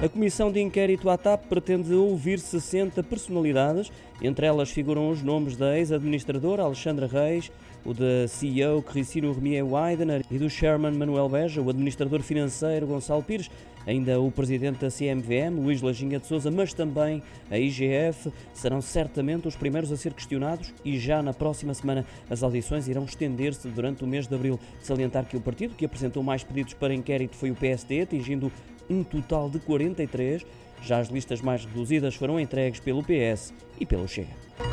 A Comissão de Inquérito à TAP pretende ouvir 60 personalidades, entre elas figuram os nomes da ex-administradora Alexandra Reis, o da CEO Cristino Remier Weidener e do Chairman Manuel Beja, o administrador financeiro Gonçalo Pires, ainda o presidente da CMVM, Luís Lajinha de Souza, mas também a IGF, serão certamente os primeiros a ser questionados e já na próxima semana as audições irão estender-se durante o mês de abril. Salientar que o partido que apresentou mais pedidos para inquérito foi o PSD, atingindo um total de 43. Já as listas mais reduzidas foram entregues pelo PS e pelo Chega.